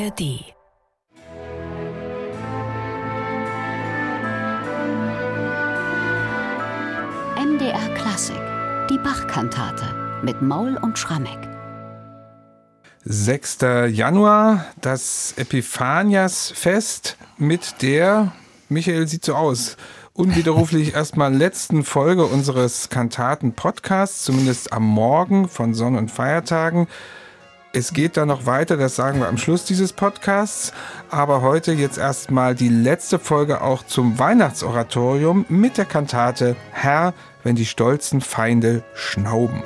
ARD. MDR Klassik, die Bachkantate mit Maul und Schrammeck. 6. Januar, das Epiphanias-Fest mit der, Michael sieht so aus, unwiderruflich erstmal letzten Folge unseres Kantaten-Podcasts, zumindest am Morgen von Sonn- und Feiertagen. Es geht dann noch weiter, das sagen wir am Schluss dieses Podcasts. Aber heute jetzt erstmal die letzte Folge auch zum Weihnachtsoratorium mit der Kantate Herr, wenn die stolzen Feinde schnauben.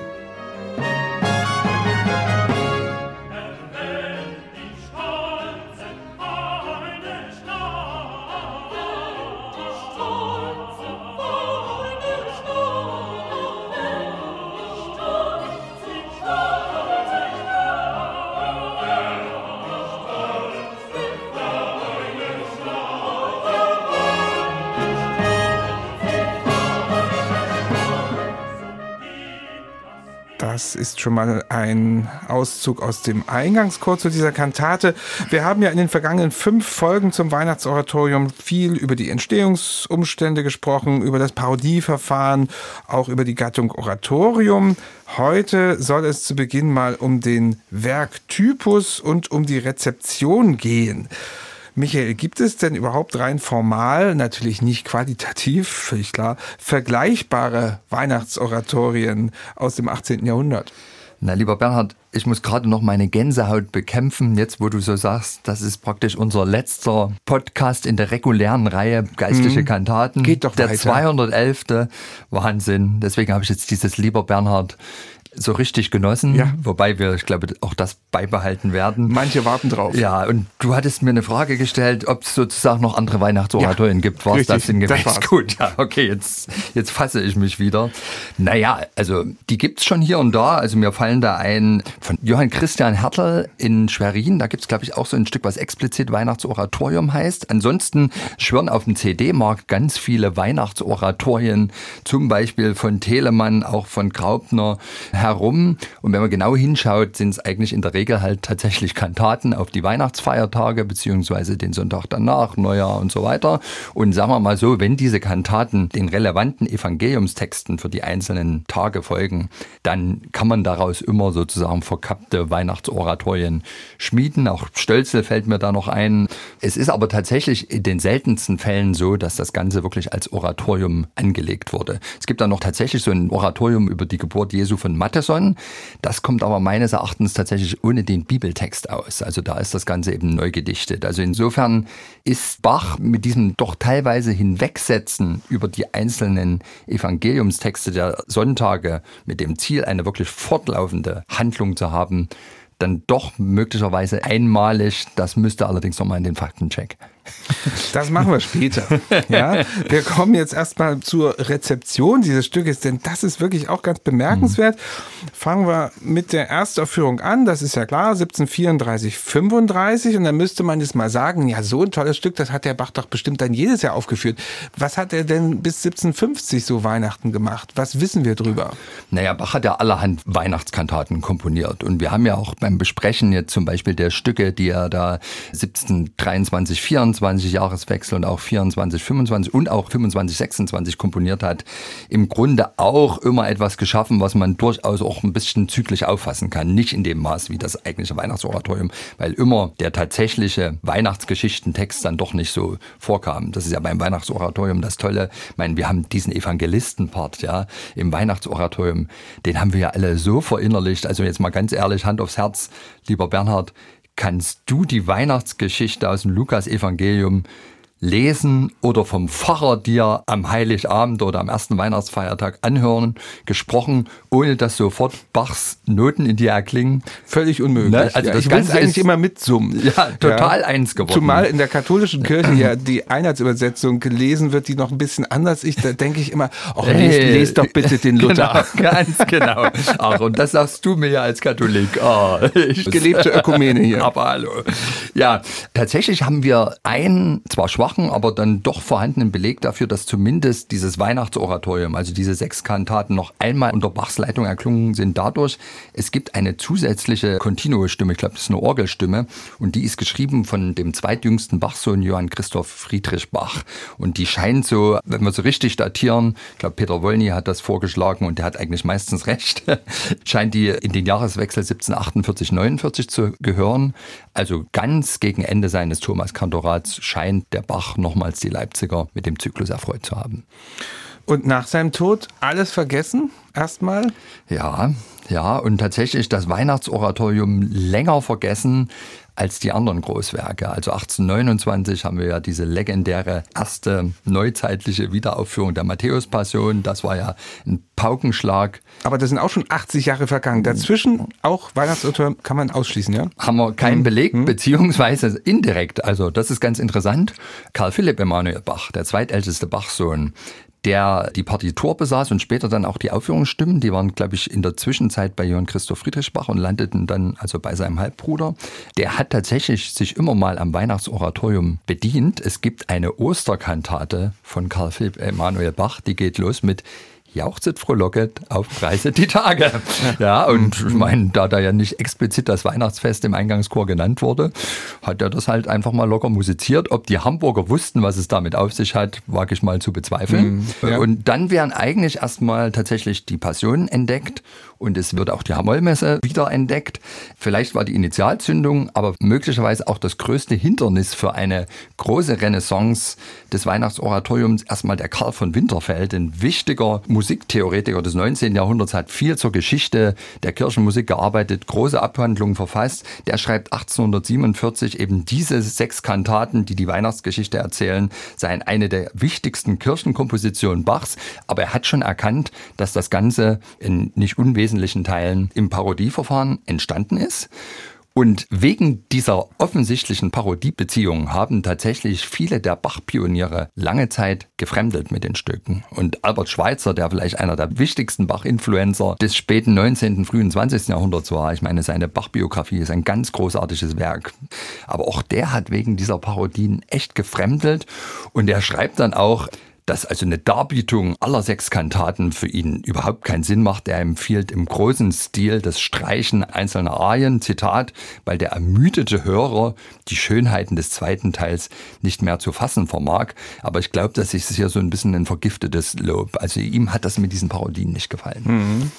Das ist schon mal ein Auszug aus dem Eingangschor zu dieser Kantate. Wir haben ja in den vergangenen fünf Folgen zum Weihnachtsoratorium viel über die Entstehungsumstände gesprochen, über das Parodieverfahren, auch über die Gattung Oratorium. Heute soll es zu Beginn mal um den Werktypus und um die Rezeption gehen. Michael, gibt es denn überhaupt rein formal, natürlich nicht qualitativ, völlig klar, vergleichbare Weihnachtsoratorien aus dem 18. Jahrhundert? Na, lieber Bernhard, ich muss gerade noch meine Gänsehaut bekämpfen, jetzt wo du so sagst, das ist praktisch unser letzter Podcast in der regulären Reihe Geistliche mhm. Kantaten. Geht doch Der weiter. 211. Wahnsinn. Deswegen habe ich jetzt dieses Lieber Bernhard so richtig genossen, ja. wobei wir, ich glaube, auch das beibehalten werden. Manche warten drauf. Ja, und du hattest mir eine Frage gestellt, ob es sozusagen noch andere Weihnachtsoratorien ja, gibt. War es das sinngemäß? Das Gut, ja, okay, jetzt, jetzt fasse ich mich wieder. Naja, also die gibt's schon hier und da. Also mir fallen da ein von Johann Christian Hertel in Schwerin. Da gibt's glaube ich, auch so ein Stück, was explizit Weihnachtsoratorium heißt. Ansonsten schwören auf dem CD-Markt ganz viele Weihnachtsoratorien, zum Beispiel von Telemann, auch von Graupner herum. Und wenn man genau hinschaut, sind es eigentlich in der Regel halt tatsächlich Kantaten auf die Weihnachtsfeiertage beziehungsweise den Sonntag danach, Neujahr und so weiter. Und sagen wir mal so, wenn diese Kantaten den relevanten Evangeliumstexten für die einzelnen Tage folgen, dann kann man daraus immer sozusagen verkappte Weihnachtsoratorien schmieden. Auch Stölzel fällt mir da noch ein. Es ist aber tatsächlich in den seltensten Fällen so, dass das Ganze wirklich als Oratorium angelegt wurde. Es gibt da noch tatsächlich so ein Oratorium über die Geburt Jesu von Matheson. Das kommt aber meines Erachtens tatsächlich ohne den Bibeltext aus. Also da ist das Ganze eben neu gedichtet. Also insofern ist Bach mit diesem doch teilweise Hinwegsetzen über die einzelnen Evangeliumstexte der Sonntage mit dem Ziel, eine wirklich fortlaufende Handlung zu haben, dann doch möglicherweise einmalig. Das müsste allerdings nochmal in den Faktencheck. Das machen wir später. Ja, wir kommen jetzt erstmal zur Rezeption dieses Stückes, denn das ist wirklich auch ganz bemerkenswert. Fangen wir mit der Erstaufführung an. Das ist ja klar, 1734, 35. Und dann müsste man jetzt mal sagen, ja, so ein tolles Stück, das hat der Bach doch bestimmt dann jedes Jahr aufgeführt. Was hat er denn bis 1750 so Weihnachten gemacht? Was wissen wir drüber? Naja, Bach hat ja allerhand Weihnachtskantaten komponiert. Und wir haben ja auch beim Besprechen jetzt zum Beispiel der Stücke, die er da 1723, 24 24 Jahreswechsel und auch 24, 25 und auch 25, 26 komponiert hat, im Grunde auch immer etwas geschaffen, was man durchaus auch ein bisschen zyklisch auffassen kann. Nicht in dem Maß wie das eigentliche Weihnachtsoratorium, weil immer der tatsächliche Weihnachtsgeschichtentext dann doch nicht so vorkam. Das ist ja beim Weihnachtsoratorium das Tolle. Ich meine, wir haben diesen Evangelistenpart, ja, im Weihnachtsoratorium, den haben wir ja alle so verinnerlicht. Also jetzt mal ganz ehrlich, Hand aufs Herz, lieber Bernhard, Kannst du die Weihnachtsgeschichte aus dem Lukas-Evangelium lesen oder vom Pfarrer dir am Heiligabend oder am ersten Weihnachtsfeiertag anhören, gesprochen, ohne dass sofort Bachs Noten in dir erklingen. Völlig unmöglich. Ne? Also ja, das ich Ganze will eigentlich immer mitsummen. Ja, total eins geworden. Zumal in der katholischen Kirche ja die Einheitsübersetzung gelesen wird, die noch ein bisschen anders ist. Da denke ich immer, lest, Hey. lest doch bitte den Luther. Genau, ganz genau. Ach, und das sagst du mir ja als Katholik. Oh, ich Gelebte Ökumene hier. Aber hallo. Ja, tatsächlich haben wir ein, zwar schwachen, aber dann doch vorhandenen Beleg dafür, dass zumindest dieses Weihnachtsoratorium, also diese sechs Kantaten noch einmal unter Bachs Leitung erklungen sind dadurch, es gibt eine zusätzliche Continuo-Stimme, ich glaube, das ist eine Orgelstimme. Und die ist geschrieben von dem zweitjüngsten Bachsohn Johann Christoph Friedrich Bach. Und die scheint so, wenn wir so richtig datieren, ich glaube, Peter Wolny hat das vorgeschlagen und der hat eigentlich meistens recht, scheint die in den Jahreswechsel 1748, 49 zu gehören. Also ganz gegen Ende seines Thomas Kantorats scheint der Bach nochmals die Leipziger mit dem Zyklus erfreut zu haben. Und nach seinem Tod alles vergessen? Erstmal? Ja, ja, und tatsächlich das Weihnachtsoratorium länger vergessen als die anderen Großwerke. Also 1829 haben wir ja diese legendäre erste neuzeitliche Wiederaufführung der Matthäus-Passion. Das war ja ein Paukenschlag. Aber das sind auch schon 80 Jahre vergangen. Dazwischen auch Weihnachtsoratorium kann man ausschließen, ja? Haben wir keinen mhm. Beleg, mhm. beziehungsweise indirekt. Also das ist ganz interessant. Karl Philipp Emanuel Bach, der zweitälteste Bachsohn, der die Partitur besaß und später dann auch die Aufführungsstimmen. Die waren, glaube ich, in der Zwischenzeit bei Johann Christoph Friedrich Bach und landeten dann also bei seinem Halbbruder. Der hat tatsächlich sich immer mal am Weihnachtsoratorium bedient. Es gibt eine Osterkantate von Karl Philipp Emanuel Bach, die geht los mit jauchzet frohlocket, auf Preise die Tage. Ja, und ich meine, da da ja nicht explizit das Weihnachtsfest im Eingangschor genannt wurde, hat er das halt einfach mal locker musiziert. Ob die Hamburger wussten, was es damit auf sich hat, wage ich mal zu bezweifeln. Mhm, ja. Und dann wären eigentlich erstmal tatsächlich die Passionen entdeckt und es wird auch die Hamollmesse wieder entdeckt. Vielleicht war die Initialzündung, aber möglicherweise auch das größte Hindernis für eine große Renaissance des Weihnachtsoratoriums erstmal der Karl von Winterfeld, ein wichtiger Musiktheoretiker des 19. Jahrhunderts, hat viel zur Geschichte der Kirchenmusik gearbeitet, große Abhandlungen verfasst. Der schreibt 1847 eben diese sechs Kantaten, die die Weihnachtsgeschichte erzählen, seien eine der wichtigsten Kirchenkompositionen Bachs. Aber er hat schon erkannt, dass das Ganze in nicht unwesentlichen wesentlichen Teilen im Parodieverfahren entstanden ist. Und wegen dieser offensichtlichen Parodiebeziehungen haben tatsächlich viele der Bach-Pioniere lange Zeit gefremdelt mit den Stücken. Und Albert Schweitzer, der vielleicht einer der wichtigsten Bach-Influencer des späten 19., frühen 20. Jahrhunderts war, ich meine, seine Bach-Biografie ist ein ganz großartiges Werk. Aber auch der hat wegen dieser Parodien echt gefremdelt. Und er schreibt dann auch, dass also eine Darbietung aller sechs Kantaten für ihn überhaupt keinen Sinn macht. Er empfiehlt im großen Stil das Streichen einzelner Arien, Zitat, weil der ermüdete Hörer die Schönheiten des zweiten Teils nicht mehr zu fassen vermag. Aber ich glaube, das ist hier so ein bisschen ein vergiftetes Lob. Also ihm hat das mit diesen Parodien nicht gefallen. Mhm.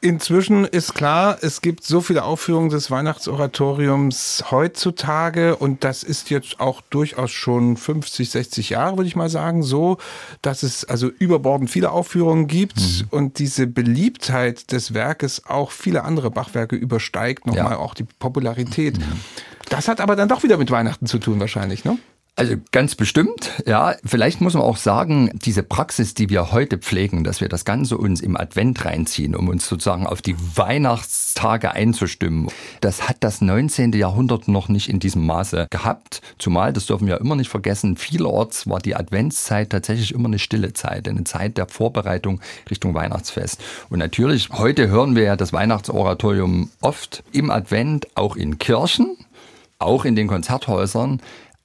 Inzwischen ist klar, es gibt so viele Aufführungen des Weihnachtsoratoriums heutzutage und das ist jetzt auch durchaus schon 50, 60 Jahre, würde ich mal sagen, so, dass es also überbordend viele Aufführungen gibt mhm. und diese Beliebtheit des Werkes auch viele andere Bachwerke übersteigt, nochmal ja. auch die Popularität. Mhm. Das hat aber dann doch wieder mit Weihnachten zu tun wahrscheinlich, ne? Also ganz bestimmt, ja. Vielleicht muss man auch sagen, diese Praxis, die wir heute pflegen, dass wir das Ganze uns im Advent reinziehen, um uns sozusagen auf die Weihnachtstage einzustimmen, das hat das 19. Jahrhundert noch nicht in diesem Maße gehabt. Zumal, das dürfen wir immer nicht vergessen, vielerorts war die Adventszeit tatsächlich immer eine stille Zeit, eine Zeit der Vorbereitung Richtung Weihnachtsfest. Und natürlich, heute hören wir ja das Weihnachtsoratorium oft im Advent, auch in Kirchen, auch in den Konzerthäusern.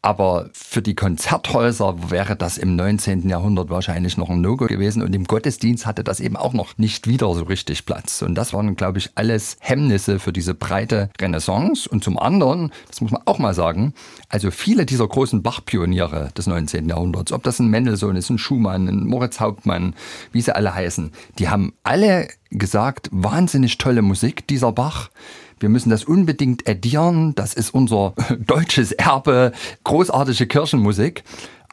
Aber für die Konzerthäuser wäre das im 19. Jahrhundert wahrscheinlich noch ein No-Go gewesen. Und im Gottesdienst hatte das eben auch noch nicht wieder so richtig Platz. Und das waren, glaube ich, alles Hemmnisse für diese breite Renaissance. Und zum anderen, das muss man auch mal sagen, also viele dieser großen Bach-Pioniere des 19. Jahrhunderts, ob das ein Mendelssohn ist, ein Schumann, ein Moritz Hauptmann, wie sie alle heißen, die haben alle gesagt, wahnsinnig tolle Musik, dieser Bach. Wir müssen das unbedingt addieren. Das ist unser deutsches Erbe, großartige Kirchenmusik.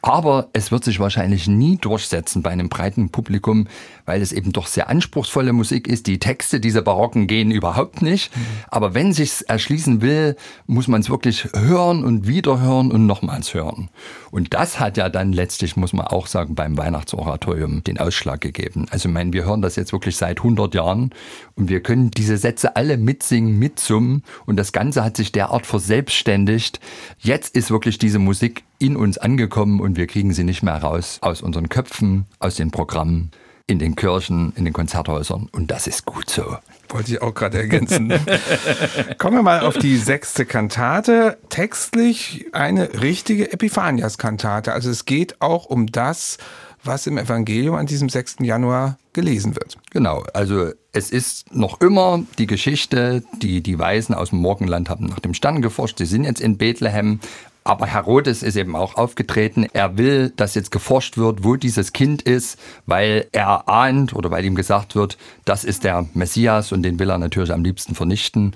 Aber es wird sich wahrscheinlich nie durchsetzen bei einem breiten Publikum, weil es eben doch sehr anspruchsvolle Musik ist. Die Texte dieser Barocken gehen überhaupt nicht. Mhm. Aber wenn sich's erschließen will, muss man es wirklich hören und wiederhören und nochmals hören. Und das hat ja dann letztlich, muss man auch sagen, beim Weihnachtsoratorium den Ausschlag gegeben. Also ich meine, wir hören das jetzt wirklich seit 100 Jahren und wir können diese Sätze alle mitsingen, mitsummen und das Ganze hat sich derart verselbstständigt. Jetzt ist wirklich diese Musik in uns angekommen und wir kriegen sie nicht mehr raus aus unseren Köpfen, aus den Programmen, in den Kirchen, in den Konzerthäusern und das ist gut so. Wollte ich auch gerade ergänzen. Kommen wir mal auf die sechste Kantate. Textlich eine richtige Epiphanias-Kantate. Also es geht auch um das, was im Evangelium an diesem 6. Januar gelesen wird. Genau, also es ist noch immer die Geschichte, die die Weisen aus dem Morgenland haben nach dem Stern geforscht. Sie sind jetzt in Bethlehem. Aber Herodes ist eben auch aufgetreten. Er will, dass jetzt geforscht wird, wo dieses Kind ist, weil er ahnt oder weil ihm gesagt wird, das ist der Messias und den will er natürlich am liebsten vernichten.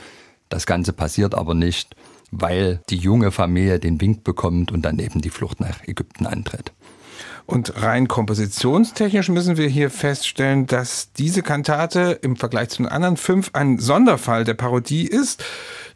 Das Ganze passiert aber nicht, weil die junge Familie den Wink bekommt und dann eben die Flucht nach Ägypten antritt. Und rein kompositionstechnisch müssen wir hier feststellen, dass diese Kantate im Vergleich zu den anderen fünf ein Sonderfall der Parodie ist.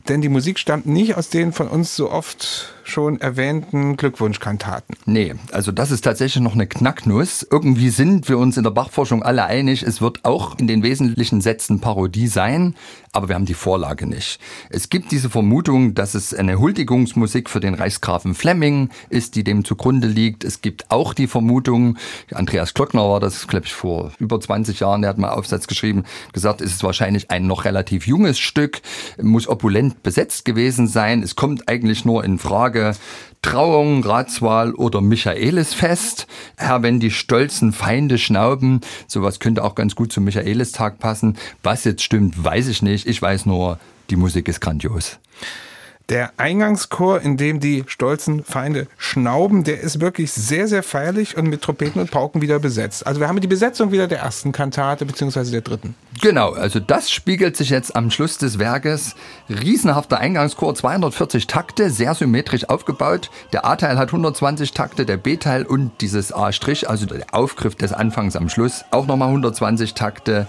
Denn die Musik stammt nicht aus den von uns so oft schon erwähnten Glückwunschkantaten. Nee, also das ist tatsächlich noch eine Knacknuss. Irgendwie sind wir uns in der Bachforschung alle einig, es wird auch in den wesentlichen Sätzen Parodie sein, aber wir haben die Vorlage nicht. Es gibt diese Vermutung, dass es eine Huldigungsmusik für den Reichsgrafen Flemming ist, die dem zugrunde liegt. Es gibt auch die Vermutung, Andreas Glockner war das, glaube ich, vor über 20 Jahren, der hat mal Aufsatz geschrieben, gesagt, es ist wahrscheinlich ein noch relativ junges Stück, muss opulent besetzt gewesen sein. Es kommt eigentlich nur in Frage, Trauung, Ratswahl oder Michaelisfest. Herr, wenn die stolzen Feinde schnauben, sowas könnte auch ganz gut zum Michaelistag passen. Was jetzt stimmt, weiß ich nicht. Ich weiß nur, die Musik ist grandios. Der Eingangschor, in dem die stolzen Feinde schnauben, der ist wirklich sehr, sehr feierlich und mit Trompeten und Pauken wieder besetzt. Also wir haben die Besetzung wieder der ersten Kantate beziehungsweise der dritten. Genau, also das spiegelt sich jetzt am Schluss des Werkes. Riesenhafter Eingangschor, 240 Takte, sehr symmetrisch aufgebaut. Der A-Teil hat 120 Takte, der B-Teil und dieses A', also der Aufgriff des Anfangs am Schluss, auch nochmal 120 Takte.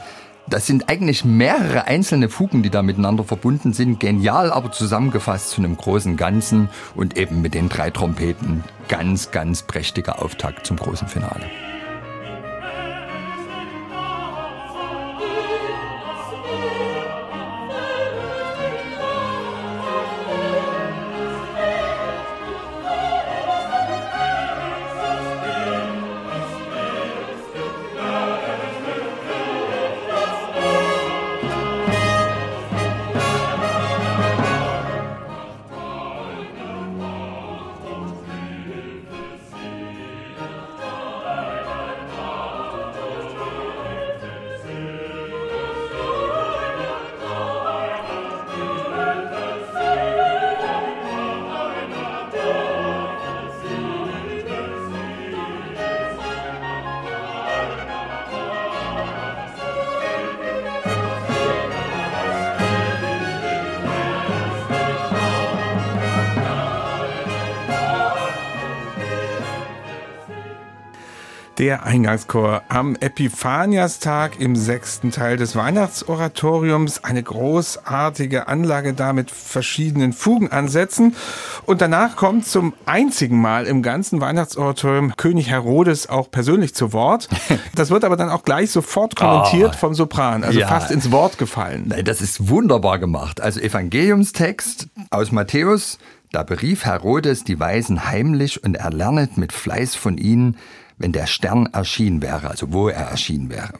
Das sind eigentlich mehrere einzelne Fugen, die da miteinander verbunden sind. Genial, aber zusammengefasst zu einem großen Ganzen und eben mit den drei Trompeten. Ganz, ganz prächtiger Auftakt zum großen Finale. Der Eingangschor am Epiphaniastag im sechsten Teil des Weihnachtsoratoriums. Eine großartige Anlage da mit verschiedenen Fugenansätzen. Und danach kommt zum einzigen Mal im ganzen Weihnachtsoratorium König Herodes auch persönlich zu Wort. Das wird aber dann auch gleich sofort kommentiert oh, vom Sopran, also ja. fast ins Wort gefallen. Das ist wunderbar gemacht. Also Evangeliumstext aus Matthäus. Da berief Herodes die Weisen heimlich und erlernet mit Fleiß von ihnen, wenn der Stern erschienen wäre, also wo er erschienen wäre.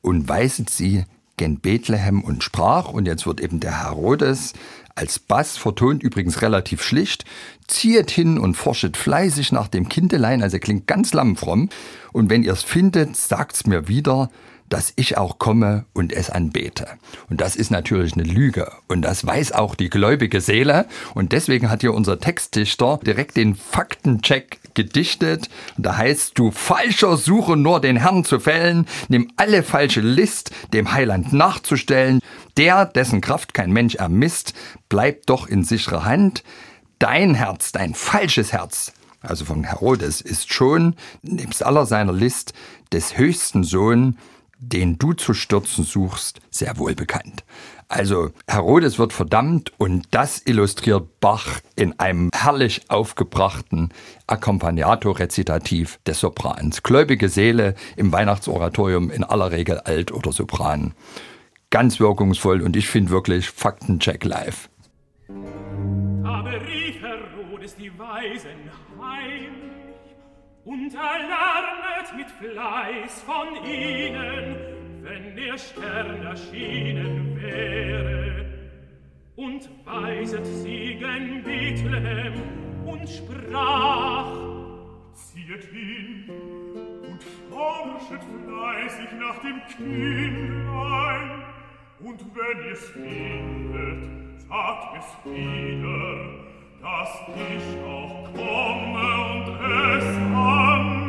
Und weiset sie gen Bethlehem und sprach, und jetzt wird eben der Herodes als Bass vertont, übrigens relativ schlicht, ziehet hin und forschet fleißig nach dem Kindelein, also klingt ganz lammfromm, und wenn ihr's findet, sagt's mir wieder, dass ich auch komme und es anbete. Und das ist natürlich eine Lüge. Und das weiß auch die gläubige Seele. Und deswegen hat hier unser Textdichter direkt den Faktencheck gedichtet. Und da heißt, du Falscher suche nur den Herrn zu fällen, nimm alle falsche List, dem Heiland nachzustellen. Der, dessen Kraft kein Mensch ermisst, bleibt doch in sicherer Hand. Dein Herz, dein falsches Herz, also von Herodes, ist schon, nebst aller seiner List, des höchsten Sohn, den du zu stürzen suchst, sehr wohl bekannt. Also Herodes wird verdammt und das illustriert Bach in einem herrlich aufgebrachten Accompagnato-Rezitativ des Soprans. Gläubige Seele im Weihnachtsoratorium in aller Regel Alt oder Sopran. Ganz wirkungsvoll und ich finde wirklich Faktencheck live. Aber rief Herodes die Weisen und erlernet mit Fleiß von ihnen, wenn ihr Stern erschienen wäre. Und weiset sie gen Bethlehem und sprach, Zieht hin und forschet fleißig nach dem Kindlein, und wenn ihr's findet, sagt es wieder, dass ich auch komme und es an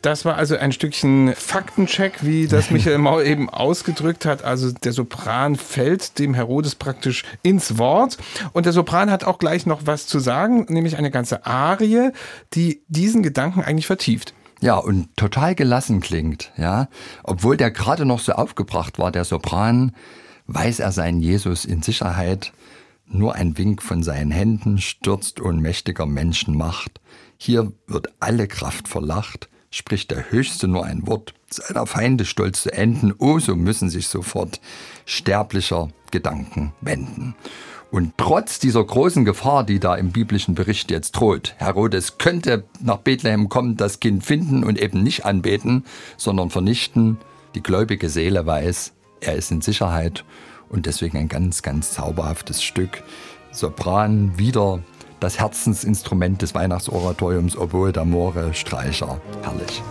Das war also ein Stückchen Faktencheck, wie das Michael Maul eben ausgedrückt hat. Also der Sopran fällt dem Herodes praktisch ins Wort. Und der Sopran hat auch gleich noch was zu sagen, nämlich eine ganze Arie, die diesen Gedanken eigentlich vertieft. Ja, und total gelassen klingt, ja. Obwohl der gerade noch so aufgebracht war, der Sopran, weiß er seinen Jesus in Sicherheit. Nur ein Wink von seinen Händen stürzt ohnmächtiger Menschenmacht. Hier wird alle Kraft verlacht spricht der Höchste nur ein Wort, seiner Feinde stolz zu enden, oh, so müssen sich sofort sterblicher Gedanken wenden. Und trotz dieser großen Gefahr, die da im biblischen Bericht jetzt droht, Herodes könnte nach Bethlehem kommen, das Kind finden und eben nicht anbeten, sondern vernichten, die gläubige Seele weiß, er ist in Sicherheit und deswegen ein ganz, ganz zauberhaftes Stück. Sopran wieder das Herzensinstrument des Weihnachtsoratoriums Oboe d'Amore Streicher. Herrlich.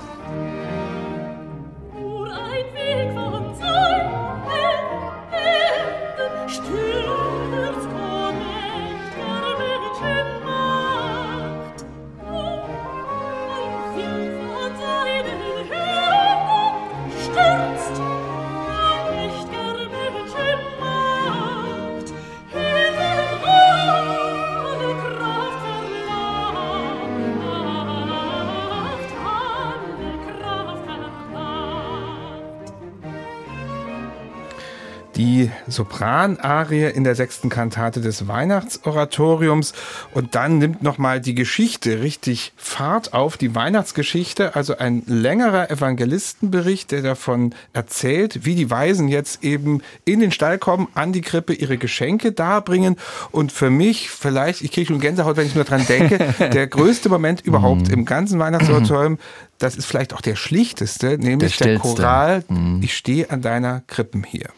Die Sopranarie in der sechsten Kantate des Weihnachtsoratoriums und dann nimmt nochmal die Geschichte richtig Fahrt auf, die Weihnachtsgeschichte, also ein längerer Evangelistenbericht, der davon erzählt, wie die Weisen jetzt eben in den Stall kommen, an die Krippe ihre Geschenke darbringen und für mich vielleicht, ich kriege schon Gänsehaut, wenn ich nur dran denke, der größte Moment überhaupt mhm. im ganzen Weihnachtsoratorium, das ist vielleicht auch der schlichteste, nämlich der, der Choral, mhm. ich stehe an deiner Krippen hier.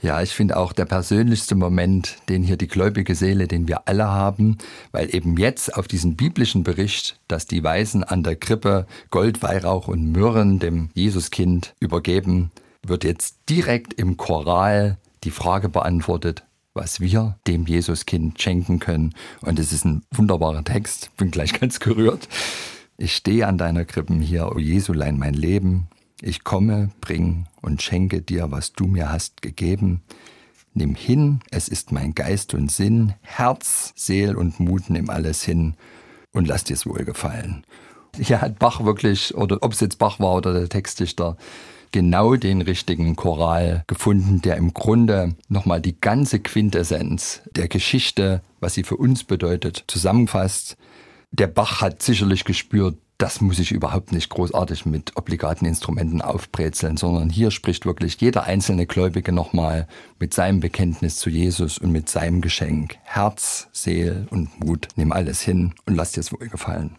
Ja, ich finde auch der persönlichste Moment, den hier die gläubige Seele, den wir alle haben, weil eben jetzt auf diesen biblischen Bericht, dass die Weisen an der Krippe Gold, Weihrauch und Myrrhen dem Jesuskind übergeben, wird jetzt direkt im Choral die Frage beantwortet, was wir dem Jesuskind schenken können. Und es ist ein wunderbarer Text, bin gleich ganz gerührt. Ich stehe an deiner Krippen hier, o Jesulein, mein Leben, ich komme, bring und schenke dir, was du mir hast gegeben. Nimm hin, es ist mein Geist und Sinn, Herz, Seel und Mut, nimm alles hin und lass dir's wohlgefallen. Hier hat Bach wirklich, oder ob es jetzt Bach war oder der Textdichter, genau den richtigen Choral gefunden, der im Grunde nochmal die ganze Quintessenz der Geschichte, was sie für uns bedeutet, zusammenfasst. Der Bach hat sicherlich gespürt, das muss ich überhaupt nicht großartig mit obligaten Instrumenten aufbrezeln, sondern hier spricht wirklich jeder einzelne Gläubige nochmal mit seinem Bekenntnis zu Jesus und mit seinem Geschenk. Herz, Seel und Mut. Nimm alles hin und lass dir es wohl gefallen.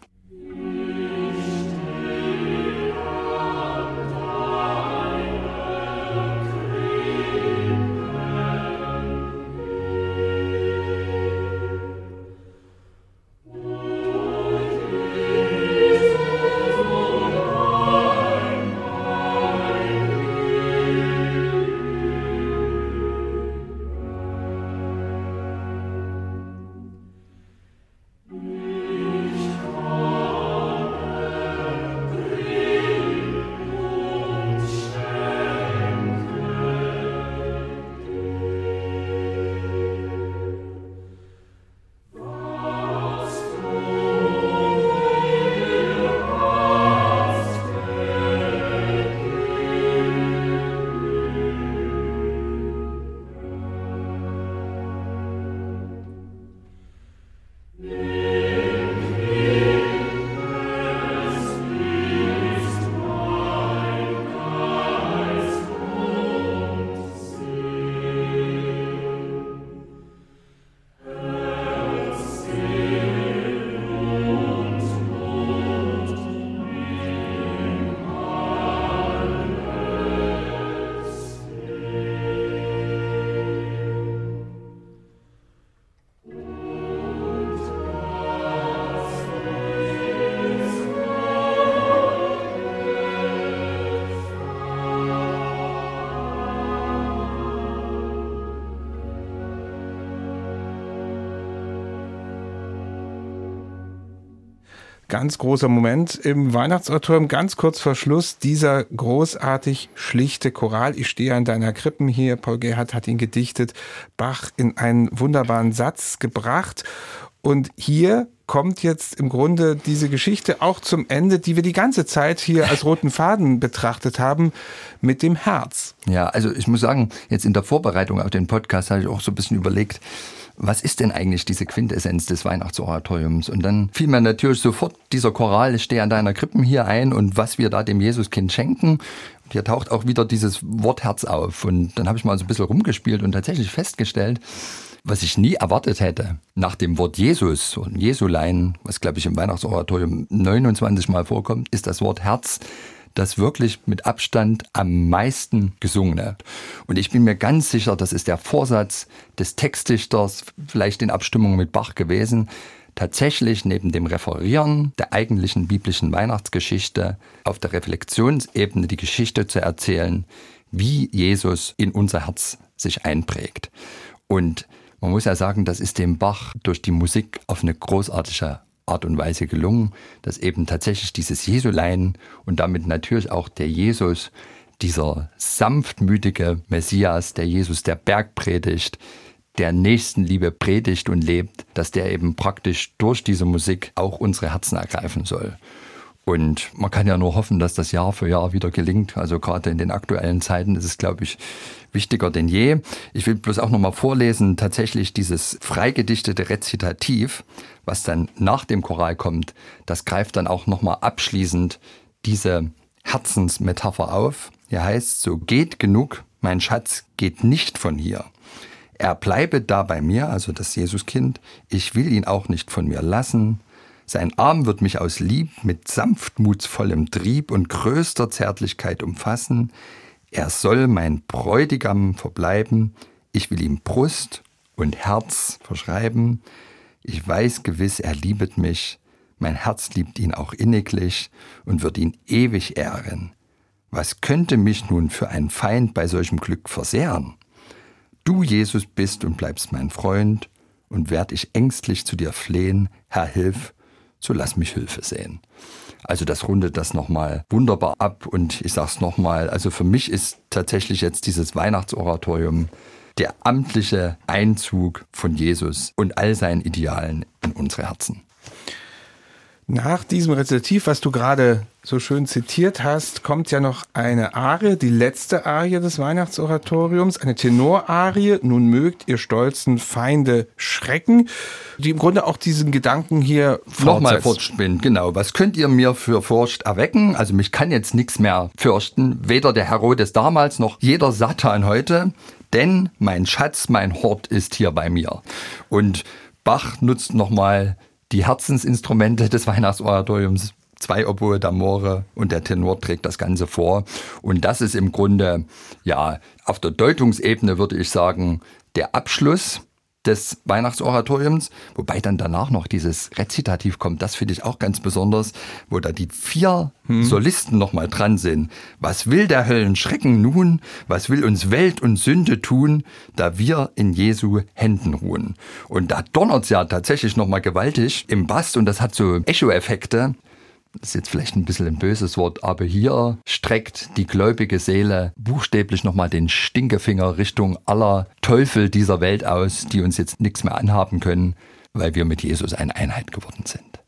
Ganz großer Moment im Weihnachtsoratorium, ganz kurz vor Schluss, dieser großartig schlichte Choral. Ich stehe an deiner Krippen hier. Paul Gerhardt hat ihn gedichtet, Bach in einen wunderbaren Satz gebracht. Und hier kommt jetzt im Grunde diese Geschichte auch zum Ende, die wir die ganze Zeit hier als roten Faden betrachtet haben, mit dem Herz. Ja, also ich muss sagen, jetzt in der Vorbereitung auf den Podcast habe ich auch so ein bisschen überlegt, was ist denn eigentlich diese Quintessenz des Weihnachtsoratoriums? Und dann fiel mir natürlich sofort dieser Choral, ich stehe an deiner Krippen hier ein und was wir da dem Jesuskind schenken. Und hier taucht auch wieder dieses Wort Herz auf. Und dann habe ich mal so ein bisschen rumgespielt und tatsächlich festgestellt, was ich nie erwartet hätte, nach dem Wort Jesus und Jesulein, was glaube ich im Weihnachtsoratorium 29 Mal vorkommt, ist das Wort Herz das wirklich mit Abstand am meisten gesungene. Und ich bin mir ganz sicher, das ist der Vorsatz des Textdichters, vielleicht in Abstimmung mit Bach gewesen, tatsächlich neben dem Referieren der eigentlichen biblischen Weihnachtsgeschichte auf der Reflexionsebene die Geschichte zu erzählen, wie Jesus in unser Herz sich einprägt. Und man muss ja sagen, das ist dem Bach durch die Musik auf eine großartige Art und Weise gelungen, dass eben tatsächlich dieses Jesulein und damit natürlich auch der Jesus, dieser sanftmütige Messias, der Jesus der Bergpredigt, der Nächstenliebe predigt und lebt, dass der eben praktisch durch diese Musik auch unsere Herzen ergreifen soll. Und man kann ja nur hoffen, dass das Jahr für Jahr wieder gelingt. Also gerade in den aktuellen Zeiten ist es, glaube ich, wichtiger denn je. Ich will bloß auch nochmal vorlesen, tatsächlich dieses freigedichtete Rezitativ, was dann nach dem Choral kommt, das greift dann auch nochmal abschließend diese Herzensmetapher auf. Hier heißt, so geht genug, mein Schatz geht nicht von hier. Er bleibe da bei mir, also das Jesuskind, ich will ihn auch nicht von mir lassen, sein Arm wird mich aus Lieb mit sanftmutsvollem Trieb und größter Zärtlichkeit umfassen. Er soll mein Bräutigam verbleiben. Ich will ihm Brust und Herz verschreiben. Ich weiß gewiss, er liebet mich. Mein Herz liebt ihn auch inniglich und wird ihn ewig ehren. Was könnte mich nun für ein Feind bei solchem Glück versehren? Du, Jesus, bist und bleibst mein Freund, und werd ich ängstlich zu dir flehen, Herr, hilf, so lass mich Hilfe sehen. Also das rundet das nochmal wunderbar ab und ich sag's nochmal, also für mich ist tatsächlich jetzt dieses Weihnachtsoratorium der amtliche Einzug von Jesus und all seinen Idealen in unsere Herzen. Nach diesem Rezitativ, was du gerade so schön zitiert hast, kommt ja noch eine Arie, die letzte Arie des Weihnachtsoratoriums, eine Tenorarie, nun mögt ihr stolzen Feinde schrecken, die im Grunde auch diesen Gedanken hier Nochmal fortspinnt, genau. Was könnt ihr mir für Furcht erwecken? Also mich kann jetzt nichts mehr fürchten, weder der Herodes damals noch jeder Satan heute, denn mein Schatz, mein Hort ist hier bei mir. Und Bach nutzt nochmal die Herzensinstrumente des Weihnachtsoratoriums. Zwei Oboe d'Amore und der Tenor trägt das Ganze vor. Und das ist im Grunde, ja, auf der Deutungsebene würde ich sagen, der Abschluss des Weihnachtsoratoriums, wobei dann danach noch dieses Rezitativ kommt, das finde ich auch ganz besonders, wo da die vier hm. Solisten nochmal dran sind. Was will der Höllen Schrecken nun? Was will uns Welt und Sünde tun, da wir in Jesu Händen ruhen? Und da donnert's ja tatsächlich nochmal gewaltig im Bass und das hat so Echo-Effekte ist jetzt vielleicht ein bisschen ein böses Wort, aber hier streckt die gläubige Seele buchstäblich nochmal den Stinkefinger Richtung aller Teufel dieser Welt aus, die uns jetzt nichts mehr anhaben können, weil wir mit Jesus eine Einheit geworden sind.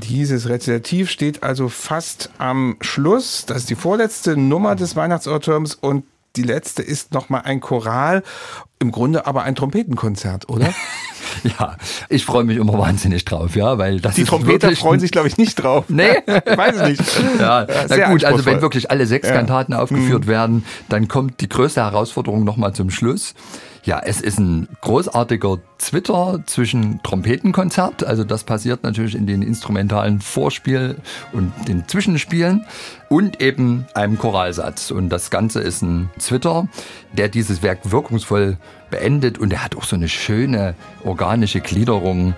Dieses Rezitativ steht also fast am Schluss. Das ist die vorletzte Nummer des Weihnachtsoratoriums und die letzte ist nochmal ein Choral, im Grunde aber ein Trompetenkonzert, oder? Ja, ich freue mich immer wahnsinnig drauf, ja, weil das Die Trompeter freuen sich, glaube ich, nicht drauf. Nee. Weiß ich nicht. Ja, Sehr na gut, also wenn wirklich alle sechs Ja. Mhm. Kantaten aufgeführt werden, dann kommt die größte Herausforderung nochmal zum Schluss. Ja, es ist ein großartiger Zwitter zwischen Trompetenkonzert, also das passiert natürlich in den instrumentalen Vorspiel und den Zwischenspielen und eben einem Choralsatz. Und das Ganze ist ein Zwitter, der dieses Werk wirkungsvoll beendet und er hat auch so eine schöne organische Gliederung.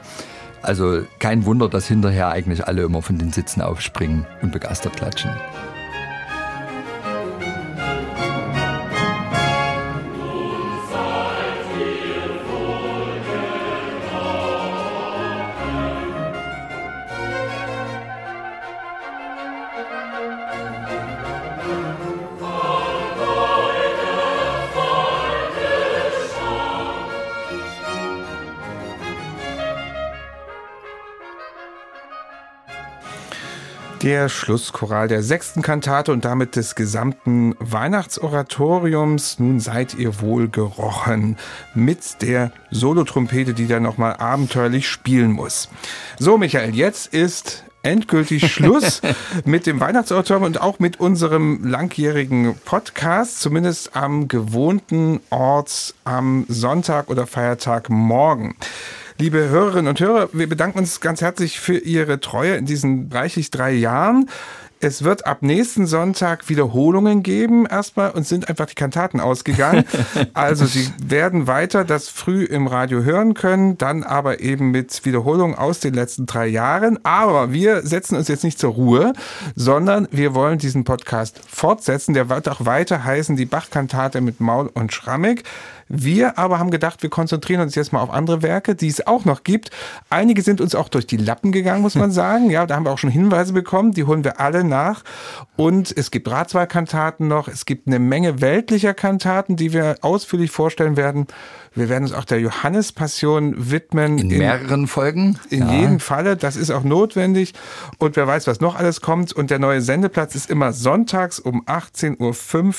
Also kein Wunder, dass hinterher eigentlich alle immer von den Sitzen aufspringen und begeistert klatschen. Der Schlusschoral der sechsten Kantate und damit des gesamten Weihnachtsoratoriums. Nun seid ihr wohl gerochen mit der Solotrompete, die dann nochmal abenteuerlich spielen muss. So, Michael, jetzt ist endgültig Schluss mit dem Weihnachtsoratorium und auch mit unserem langjährigen Podcast, zumindest am gewohnten Ort am Sonntag oder Feiertag morgen. Liebe Hörerinnen und Hörer, wir bedanken uns ganz herzlich für Ihre Treue in diesen reichlich drei Jahren. Es wird ab nächsten Sonntag Wiederholungen geben. Erstmal uns sind einfach die Kantaten ausgegangen. Also Sie werden weiter das früh im Radio hören können, dann aber eben mit Wiederholungen aus den letzten drei Jahren. Aber wir setzen uns jetzt nicht zur Ruhe, sondern wir wollen diesen Podcast fortsetzen. Der wird auch weiter heißen, die Bachkantate mit Maul und Schrammeck. Wir aber haben gedacht, wir konzentrieren uns jetzt mal auf andere Werke, die es auch noch gibt. Einige sind uns auch durch die Lappen gegangen, muss man sagen. Ja, da haben wir auch schon Hinweise bekommen. Die holen wir alle nach. Und es gibt Ratswahlkantaten noch. Es gibt eine Menge weltlicher Kantaten, die wir ausführlich vorstellen werden. Wir werden uns auch der Johannespassion widmen. In mehreren Folgen. In Ja. jedem Falle, das ist auch notwendig. Und wer weiß, was noch alles kommt. Und der neue Sendeplatz ist immer sonntags um 18.05 Uhr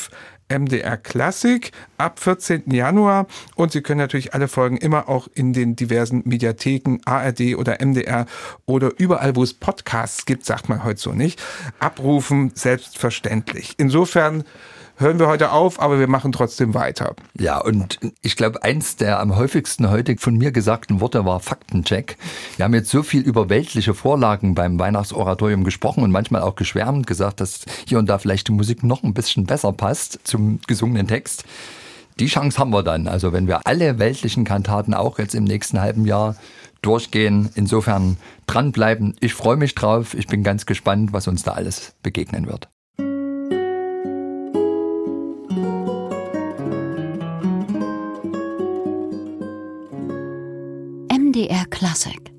MDR Klassik ab 14. Januar. Und Sie können natürlich alle Folgen immer auch in den diversen Mediatheken, ARD oder MDR oder überall, wo es Podcasts gibt, sagt man heute so nicht, abrufen, selbstverständlich. Insofern hören wir heute auf, aber wir machen trotzdem weiter. Ja, und ich glaube, eins der am häufigsten heute von mir gesagten Worte war Faktencheck. Wir haben jetzt so viel über weltliche Vorlagen beim Weihnachtsoratorium gesprochen und manchmal auch geschwärmt, gesagt, dass hier und da vielleicht die Musik noch ein bisschen besser passt zum gesungenen Text. Die Chance haben wir dann. Also wenn wir alle weltlichen Kantaten auch jetzt im nächsten halben Jahr durchgehen. Insofern dranbleiben. Ich freue mich drauf. Ich bin ganz gespannt, was uns da alles begegnen wird. MDR Klassik